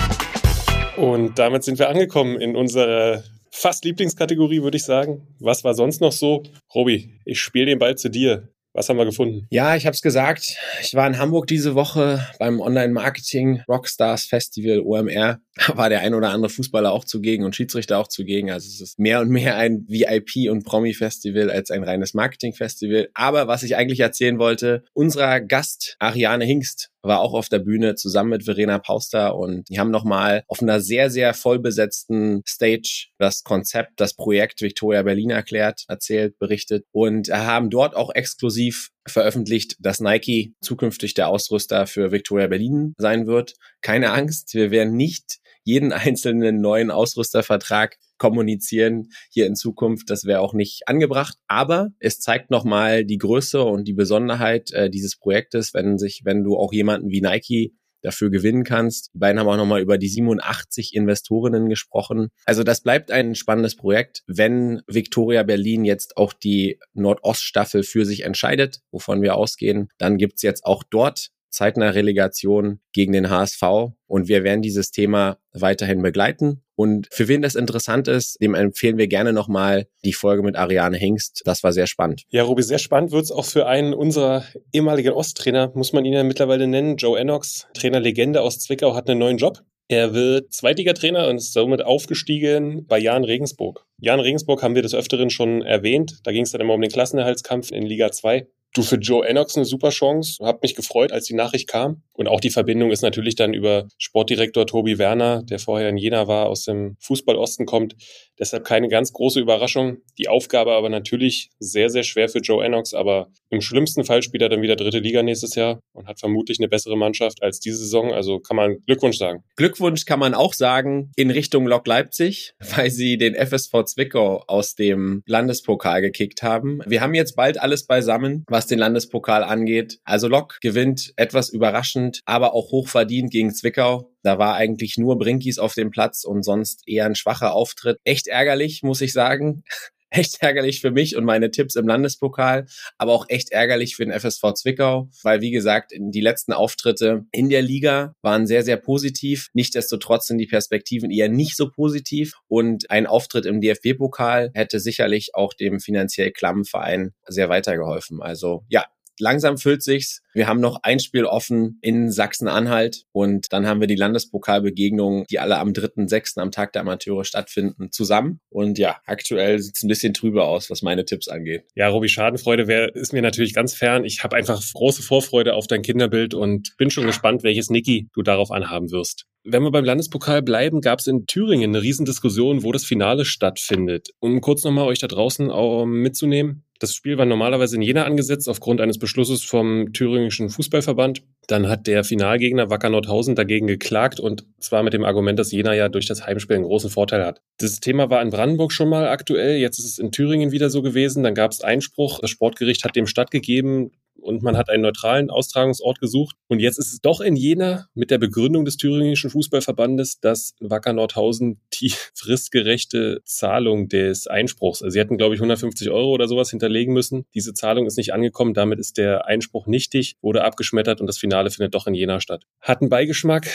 Und damit sind wir angekommen in unserer fast Lieblingskategorie, würde ich sagen. Was war sonst noch so? Robi, ich spiele den Ball zu dir. Was haben wir gefunden? Ja, ich habe es gesagt. Ich war in Hamburg diese Woche beim Online-Marketing Rockstars Festival OMR. [LAUGHS] War der ein oder andere Fußballer auch zugegen und Schiedsrichter auch zugegen. Also es ist mehr und mehr ein VIP- und Promi-Festival als ein reines Marketing-Festival. Aber was ich eigentlich erzählen wollte, unserer Gast Ariane Hingst war auch auf der Bühne zusammen mit Verena Pauster und die haben nochmal auf einer sehr, sehr vollbesetzten Stage das Konzept, das Projekt Victoria Berlin erklärt, erzählt, berichtet und haben dort auch exklusiv veröffentlicht, dass Nike zukünftig der Ausrüster für Victoria Berlin sein wird. Keine Angst, wir werden nicht jeden [LAUGHS] einzelnen neuen Ausrüstervertrag kommunizieren hier in Zukunft. Das wäre auch nicht angebracht. Aber es zeigt nochmal die Größe und die Besonderheit äh, dieses Projektes, wenn sich, wenn du auch jemanden wie Nike dafür gewinnen kannst. Die beiden haben auch nochmal über die 87 Investorinnen gesprochen. Also das bleibt ein spannendes Projekt, wenn Victoria Berlin jetzt auch die Nordoststaffel für sich entscheidet, wovon wir ausgehen. Dann gibt's jetzt auch dort zeitnah Relegation gegen den HSV. Und wir werden dieses Thema weiterhin begleiten. Und für wen das interessant ist, dem empfehlen wir gerne nochmal die Folge mit Ariane Hengst. Das war sehr spannend. Ja, Robi, sehr spannend wird es auch für einen unserer ehemaligen Osttrainer, muss man ihn ja mittlerweile nennen. Joe Enox, Trainerlegende aus Zwickau, hat einen neuen Job. Er wird Zweitligatrainer und ist somit aufgestiegen bei Jan Regensburg. Jan Regensburg haben wir des Öfteren schon erwähnt. Da ging es dann immer um den Klassenerhaltskampf in Liga 2. Du für Joe Enox eine super Chance. Hab mich gefreut, als die Nachricht kam. Und auch die Verbindung ist natürlich dann über Sportdirektor Tobi Werner, der vorher in Jena war, aus dem Fußballosten kommt. Deshalb keine ganz große Überraschung. Die Aufgabe aber natürlich sehr, sehr schwer für Joe Enox. Aber im schlimmsten Fall spielt er dann wieder dritte Liga nächstes Jahr und hat vermutlich eine bessere Mannschaft als diese Saison. Also kann man Glückwunsch sagen. Glückwunsch kann man auch sagen in Richtung Lok Leipzig, weil sie den FSV Zwickau aus dem Landespokal gekickt haben. Wir haben jetzt bald alles beisammen, was den Landespokal angeht. Also Lok gewinnt etwas überraschend, aber auch hochverdient gegen Zwickau. Da war eigentlich nur Brinkis auf dem Platz und sonst eher ein schwacher Auftritt. Echt ärgerlich, muss ich sagen [LAUGHS] echt ärgerlich für mich und meine Tipps im Landespokal, aber auch echt ärgerlich für den FSV Zwickau, weil wie gesagt, die letzten Auftritte in der Liga waren sehr, sehr positiv. Nichtsdestotrotz sind die Perspektiven eher nicht so positiv und ein Auftritt im DFB-Pokal hätte sicherlich auch dem finanziell klammen Verein sehr weitergeholfen. Also ja, langsam füllt sich's. Wir haben noch ein Spiel offen in Sachsen-Anhalt und dann haben wir die Landespokalbegegnungen, die alle am 3.6. am Tag der Amateure stattfinden, zusammen. Und ja, aktuell sieht's ein bisschen trüber aus, was meine Tipps angeht. Ja, Robi, Schadenfreude wär, ist mir natürlich ganz fern. Ich habe einfach große Vorfreude auf dein Kinderbild und bin schon gespannt, welches Niki du darauf anhaben wirst. Wenn wir beim Landespokal bleiben, gab es in Thüringen eine Riesendiskussion, wo das Finale stattfindet. Um kurz nochmal euch da draußen auch mitzunehmen. Das Spiel war normalerweise in Jena angesetzt aufgrund eines Beschlusses vom Thüringischen Fußballverband. Dann hat der Finalgegner Wacker Nordhausen dagegen geklagt und zwar mit dem Argument, dass Jena ja durch das Heimspiel einen großen Vorteil hat. Das Thema war in Brandenburg schon mal aktuell, jetzt ist es in Thüringen wieder so gewesen. Dann gab es Einspruch. Das Sportgericht hat dem stattgegeben und man hat einen neutralen Austragungsort gesucht. Und jetzt ist es doch in Jena mit der Begründung des Thüringischen Fußballverbandes, dass Wacker Nordhausen die [LAUGHS] fristgerechte Zahlung des Einspruchs, also sie hätten, glaube ich, 150 Euro oder sowas hinterlegen müssen. Diese Zahlung ist nicht angekommen, damit ist der Einspruch nichtig, wurde abgeschmettert und das Finale findet doch in Jena statt. Hat einen Beigeschmack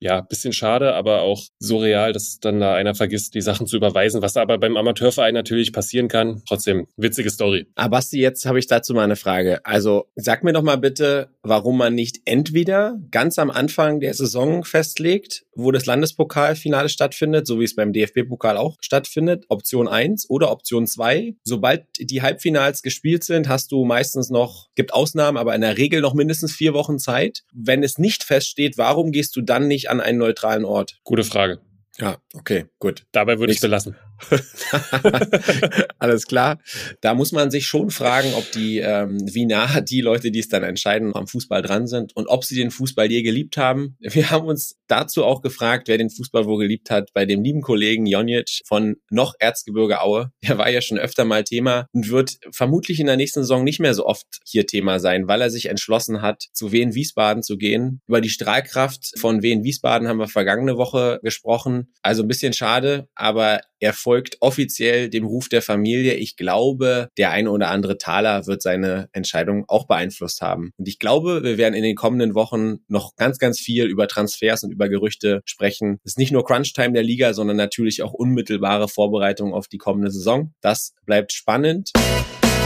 ja, bisschen schade, aber auch surreal, dass dann da einer vergisst, die Sachen zu überweisen, was aber beim Amateurverein natürlich passieren kann. Trotzdem, witzige Story. Aber Basti, jetzt habe ich dazu mal eine Frage. Also sag mir doch mal bitte, warum man nicht entweder ganz am Anfang der Saison festlegt, wo das Landespokalfinale stattfindet, so wie es beim DFB-Pokal auch stattfindet, Option 1 oder Option 2. Sobald die Halbfinals gespielt sind, hast du meistens noch, gibt Ausnahmen, aber in der Regel noch mindestens vier Wochen Zeit. Wenn es nicht feststeht, warum gehst du dann nicht an einen neutralen Ort? Gute Frage. Ja, okay, gut. Dabei würde ich belassen. [LAUGHS] Alles klar. Da muss man sich schon fragen, ob die, ähm, wie nah die Leute, die es dann entscheiden, am Fußball dran sind und ob sie den Fußball je geliebt haben. Wir haben uns dazu auch gefragt, wer den Fußball wohl geliebt hat, bei dem lieben Kollegen Jonic von noch Erzgebirge Aue. Der war ja schon öfter mal Thema und wird vermutlich in der nächsten Saison nicht mehr so oft hier Thema sein, weil er sich entschlossen hat, zu Wien Wiesbaden zu gehen. Über die Strahlkraft von Wien Wiesbaden haben wir vergangene Woche gesprochen. Also ein bisschen schade, aber er folgt offiziell dem Ruf der Familie. Ich glaube, der eine oder andere Taler wird seine Entscheidung auch beeinflusst haben. Und ich glaube, wir werden in den kommenden Wochen noch ganz, ganz viel über Transfers und über Gerüchte sprechen. Es ist nicht nur Crunch-Time der Liga, sondern natürlich auch unmittelbare Vorbereitung auf die kommende Saison. Das bleibt spannend.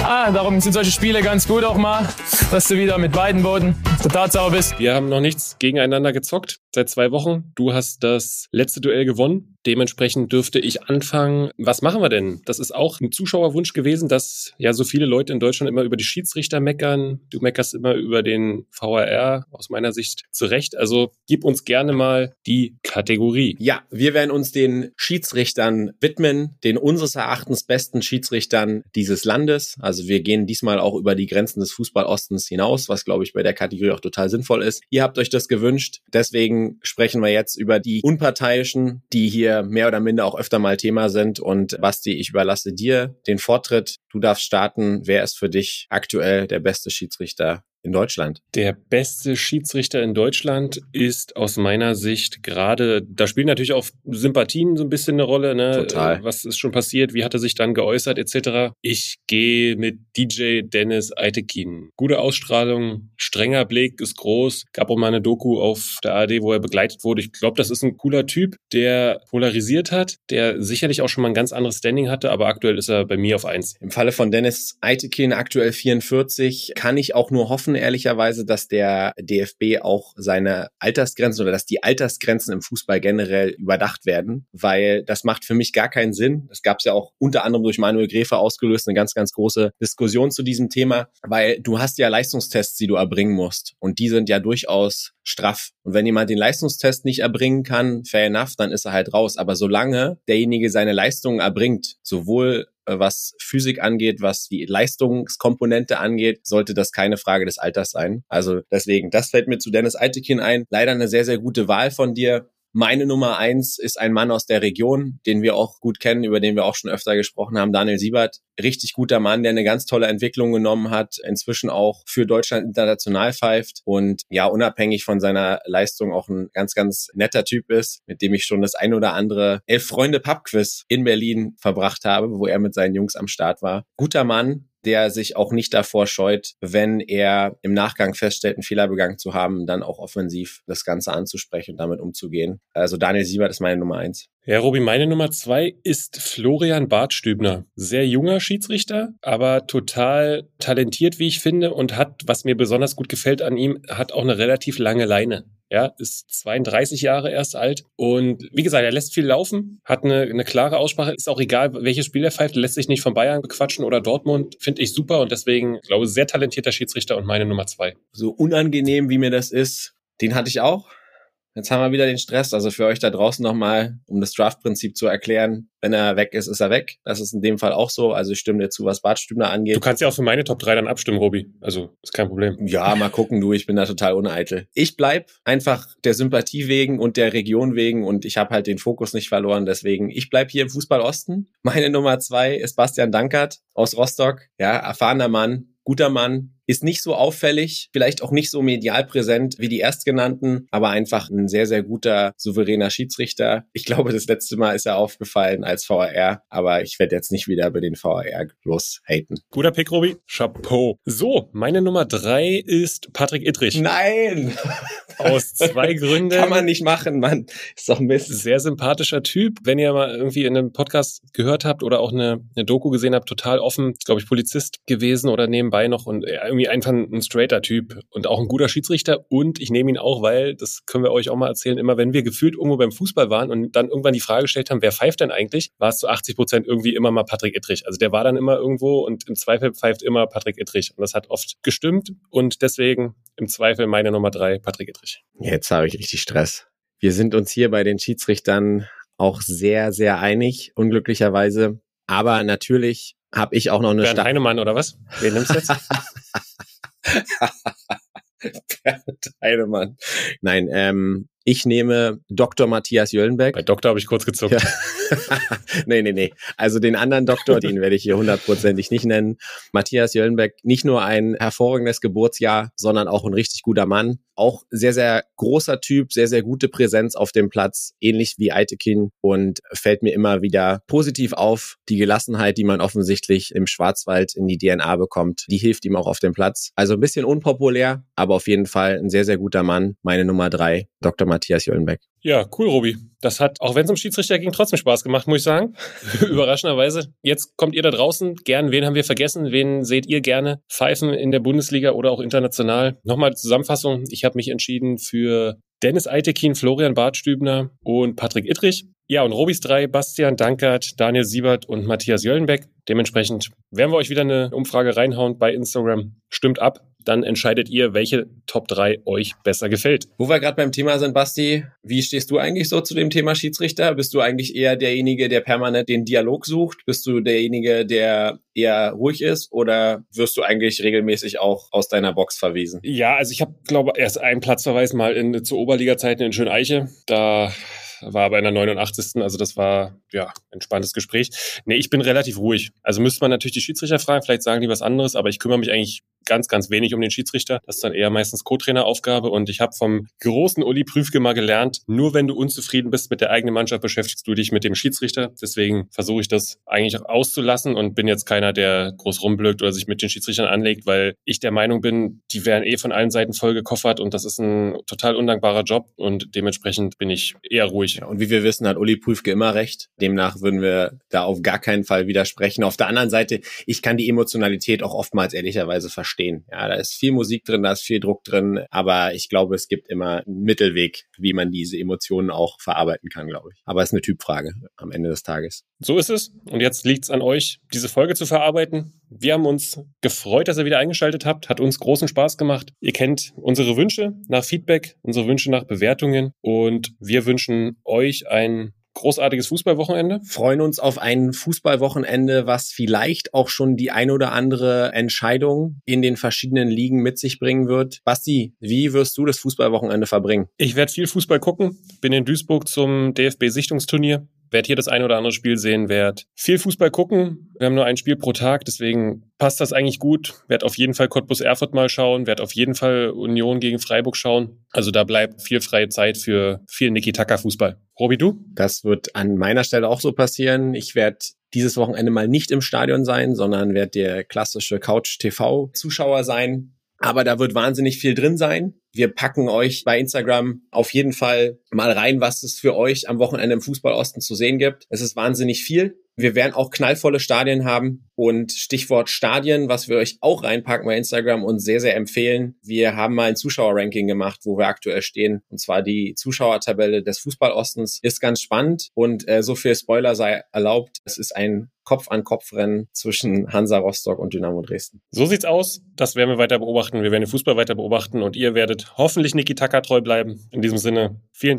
Ah, darum sind solche Spiele ganz gut auch mal, dass du wieder mit beiden Boden der Tatsache bist. Wir haben noch nichts gegeneinander gezockt seit zwei Wochen. Du hast das letzte Duell gewonnen. Dementsprechend dürfte ich anfangen. Was machen wir denn? Das ist auch ein Zuschauerwunsch gewesen, dass ja so viele Leute in Deutschland immer über die Schiedsrichter meckern. Du meckerst immer über den VAR, aus meiner Sicht zu Recht. Also gib uns gerne mal die Kategorie. Ja, wir werden uns den Schiedsrichtern widmen, den unseres Erachtens besten Schiedsrichtern dieses Landes. Also wir gehen diesmal auch über die Grenzen des Fußballostens hinaus, was glaube ich bei der Kategorie auch total sinnvoll ist. Ihr habt euch das gewünscht. Deswegen sprechen wir jetzt über die Unparteiischen, die hier mehr oder minder auch öfter mal Thema sind. Und Basti, ich überlasse dir den Vortritt. Du darfst starten. Wer ist für dich aktuell der beste Schiedsrichter in Deutschland? Der beste Schiedsrichter in Deutschland ist aus meiner Sicht gerade, da spielen natürlich auch Sympathien so ein bisschen eine Rolle. Ne? Total. Was ist schon passiert? Wie hat er sich dann geäußert etc. Ich gehe mit DJ Dennis Eitekin. Gute Ausstrahlung, strenger Blick, ist groß. Gab auch mal eine Doku auf der ARD, wo er begleitet wurde. Ich glaube, das ist ein cooler Typ, der polarisiert hat, der sicherlich auch schon mal ein ganz anderes Standing hatte, aber aktuell ist er bei mir auf eins. Im Falle von Dennis Eitekin, aktuell 44, kann ich auch nur hoffen, hoffen ehrlicherweise, dass der DFB auch seine Altersgrenzen oder dass die Altersgrenzen im Fußball generell überdacht werden, weil das macht für mich gar keinen Sinn. Es gab ja auch unter anderem durch Manuel Gräfe ausgelöst eine ganz, ganz große Diskussion zu diesem Thema, weil du hast ja Leistungstests, die du erbringen musst und die sind ja durchaus straff. Und wenn jemand den Leistungstest nicht erbringen kann, fair enough, dann ist er halt raus. Aber solange derjenige seine Leistungen erbringt, sowohl was Physik angeht, was die Leistungskomponente angeht, sollte das keine Frage des Alters sein. Also deswegen, das fällt mir zu Dennis Altekin ein. Leider eine sehr, sehr gute Wahl von dir. Meine Nummer eins ist ein Mann aus der Region, den wir auch gut kennen, über den wir auch schon öfter gesprochen haben, Daniel Siebert. Richtig guter Mann, der eine ganz tolle Entwicklung genommen hat, inzwischen auch für Deutschland international pfeift und ja, unabhängig von seiner Leistung auch ein ganz, ganz netter Typ ist, mit dem ich schon das ein oder andere Elf Freunde Pubquiz in Berlin verbracht habe, wo er mit seinen Jungs am Start war. Guter Mann, der sich auch nicht davor scheut, wenn er im Nachgang feststellt, einen Fehler begangen zu haben, dann auch offensiv das Ganze anzusprechen und damit umzugehen. Also Daniel Siebert ist meine Nummer eins. Ja, Robi, meine Nummer zwei ist Florian Bartstübner. Sehr junger Schiedsrichter, aber total talentiert, wie ich finde, und hat, was mir besonders gut gefällt an ihm, hat auch eine relativ lange Leine. Ja, ist 32 Jahre erst alt und wie gesagt, er lässt viel laufen, hat eine, eine klare Aussprache, ist auch egal, welches Spiel er pfeift, lässt sich nicht von Bayern bequatschen oder Dortmund, finde ich super und deswegen, glaube sehr talentierter Schiedsrichter und meine Nummer zwei. So unangenehm, wie mir das ist, den hatte ich auch. Jetzt haben wir wieder den Stress. Also für euch da draußen nochmal, um das Draft-Prinzip zu erklären. Wenn er weg ist, ist er weg. Das ist in dem Fall auch so. Also ich stimme dir zu, was Bart Stübner angeht. Du kannst ja auch für meine Top 3 dann abstimmen, Robi. Also ist kein Problem. Ja, mal gucken, du. Ich bin da total uneitel. Ich bleib einfach der Sympathie wegen und der Region wegen und ich habe halt den Fokus nicht verloren. Deswegen, ich bleib hier im Fußball Osten. Meine Nummer zwei ist Bastian Dankert aus Rostock. Ja, erfahrener Mann, guter Mann, ist nicht so auffällig, vielleicht auch nicht so medial präsent wie die erstgenannten, aber einfach ein sehr, sehr guter, souveräner Schiedsrichter. Ich glaube, das letzte Mal ist er aufgefallen als VAR, aber ich werde jetzt nicht wieder über den VAR los haten. Guter Pick, Robi. Chapeau. So, meine Nummer drei ist Patrick Ittrich. Nein! Aus zwei [LAUGHS] Gründen. Kann man nicht machen, Mann. Ist doch Mist. Sehr sympathischer Typ. Wenn ihr mal irgendwie in einem Podcast gehört habt oder auch eine, eine Doku gesehen habt, total offen, glaube ich, Polizist gewesen oder nebenbei noch und irgendwie einfach ein straighter Typ und auch ein guter Schiedsrichter. Und ich nehme ihn auch, weil, das können wir euch auch mal erzählen, immer wenn wir gefühlt irgendwo beim Fußball waren und dann irgendwann die Frage gestellt haben, wer pfeift denn eigentlich, war es zu 80 Prozent irgendwie immer mal Patrick Ittrich. Also der war dann immer irgendwo und im Zweifel pfeift immer Patrick Ittrich. Und das hat oft gestimmt und deswegen im Zweifel meine Nummer drei, Patrick Ittrich. Jetzt habe ich richtig Stress. Wir sind uns hier bei den Schiedsrichtern auch sehr, sehr einig, unglücklicherweise. Aber natürlich habe ich auch noch eine Bernd Heinemann oder was? Wen nimmst du jetzt? [LAUGHS] Bernd Heinemann. Nein, ähm, ich nehme Dr. Matthias Jöllenbeck. Bei Doktor habe ich kurz gezuckt. Ja. [LAUGHS] nee, nee, nee. Also den anderen Doktor, den werde ich hier hundertprozentig nicht nennen. Matthias Jöllenbeck, nicht nur ein hervorragendes Geburtsjahr, sondern auch ein richtig guter Mann. Auch sehr, sehr großer Typ, sehr, sehr gute Präsenz auf dem Platz, ähnlich wie Eitekin und fällt mir immer wieder positiv auf. Die Gelassenheit, die man offensichtlich im Schwarzwald in die DNA bekommt, die hilft ihm auch auf dem Platz. Also ein bisschen unpopulär, aber auf jeden Fall ein sehr, sehr guter Mann. Meine Nummer drei, Dr. Matthias Jöllenbeck. Ja, cool, Robi. Das hat, auch wenn es um Schiedsrichter ging, trotzdem Spaß gemacht, muss ich sagen. [LAUGHS] Überraschenderweise. Jetzt kommt ihr da draußen gern. Wen haben wir vergessen? Wen seht ihr gerne pfeifen in der Bundesliga oder auch international? Nochmal Zusammenfassung. Ich habe mich entschieden für Dennis Eitekin, Florian Bartstübner und Patrick Ittrich. Ja, und Robis drei, Bastian Dankert, Daniel Siebert und Matthias Jöllenbeck. Dementsprechend werden wir euch wieder eine Umfrage reinhauen bei Instagram. Stimmt ab dann entscheidet ihr, welche Top 3 euch besser gefällt. Wo wir gerade beim Thema sind, Basti, wie stehst du eigentlich so zu dem Thema Schiedsrichter? Bist du eigentlich eher derjenige, der permanent den Dialog sucht? Bist du derjenige, der eher ruhig ist oder wirst du eigentlich regelmäßig auch aus deiner Box verwiesen? Ja, also ich habe, glaube erst einen Platzverweis mal in, zu Oberliga-Zeiten in Schöneiche. Da war aber in der 89. Also das war ja entspanntes Gespräch. Nee, ich bin relativ ruhig. Also müsste man natürlich die Schiedsrichter fragen, vielleicht sagen die was anderes, aber ich kümmere mich eigentlich ganz, ganz wenig um den Schiedsrichter. Das ist dann eher meistens Co-Traineraufgabe. Und ich habe vom großen Uli Prüfke mal gelernt, nur wenn du unzufrieden bist mit der eigenen Mannschaft, beschäftigst du dich mit dem Schiedsrichter. Deswegen versuche ich das eigentlich auszulassen und bin jetzt keiner, der groß rumblökt oder sich mit den Schiedsrichtern anlegt, weil ich der Meinung bin, die werden eh von allen Seiten voll gekoffert und das ist ein total undankbarer Job und dementsprechend bin ich eher ruhig. Ja, und wie wir wissen, hat Uli Prüfke immer recht. Demnach würden wir da auf gar keinen Fall widersprechen. Auf der anderen Seite, ich kann die Emotionalität auch oftmals ehrlicherweise verstehen. Ja, da ist viel Musik drin, da ist viel Druck drin, aber ich glaube, es gibt immer einen Mittelweg, wie man diese Emotionen auch verarbeiten kann, glaube ich. Aber es ist eine Typfrage am Ende des Tages. So ist es. Und jetzt liegt es an euch, diese Folge zu verarbeiten. Wir haben uns gefreut, dass ihr wieder eingeschaltet habt. Hat uns großen Spaß gemacht. Ihr kennt unsere Wünsche nach Feedback, unsere Wünsche nach Bewertungen und wir wünschen euch ein großartiges Fußballwochenende. Freuen uns auf ein Fußballwochenende, was vielleicht auch schon die ein oder andere Entscheidung in den verschiedenen Ligen mit sich bringen wird. Basti, wie wirst du das Fußballwochenende verbringen? Ich werde viel Fußball gucken. Bin in Duisburg zum DFB-Sichtungsturnier werde hier das ein oder andere Spiel sehen, werde viel Fußball gucken. Wir haben nur ein Spiel pro Tag, deswegen passt das eigentlich gut. Werde auf jeden Fall Cottbus Erfurt mal schauen, werde auf jeden Fall Union gegen Freiburg schauen. Also da bleibt viel freie Zeit für viel Niki Taka Fußball. Robi, du? Das wird an meiner Stelle auch so passieren. Ich werde dieses Wochenende mal nicht im Stadion sein, sondern werde der klassische Couch TV Zuschauer sein. Aber da wird wahnsinnig viel drin sein. Wir packen euch bei Instagram auf jeden Fall mal rein, was es für euch am Wochenende im Fußballosten zu sehen gibt. Es ist wahnsinnig viel. Wir werden auch knallvolle Stadien haben und Stichwort Stadien, was wir euch auch reinpacken bei Instagram und sehr, sehr empfehlen. Wir haben mal ein Zuschauerranking gemacht, wo wir aktuell stehen. Und zwar die Zuschauertabelle des Fußballostens ist ganz spannend und äh, so viel Spoiler sei erlaubt. Es ist ein Kopf-an-Kopf-Rennen zwischen Hansa Rostock und Dynamo Dresden. So sieht's aus. Das werden wir weiter beobachten. Wir werden den Fußball weiter beobachten und ihr werdet hoffentlich Niki Taka treu bleiben. In diesem Sinne, vielen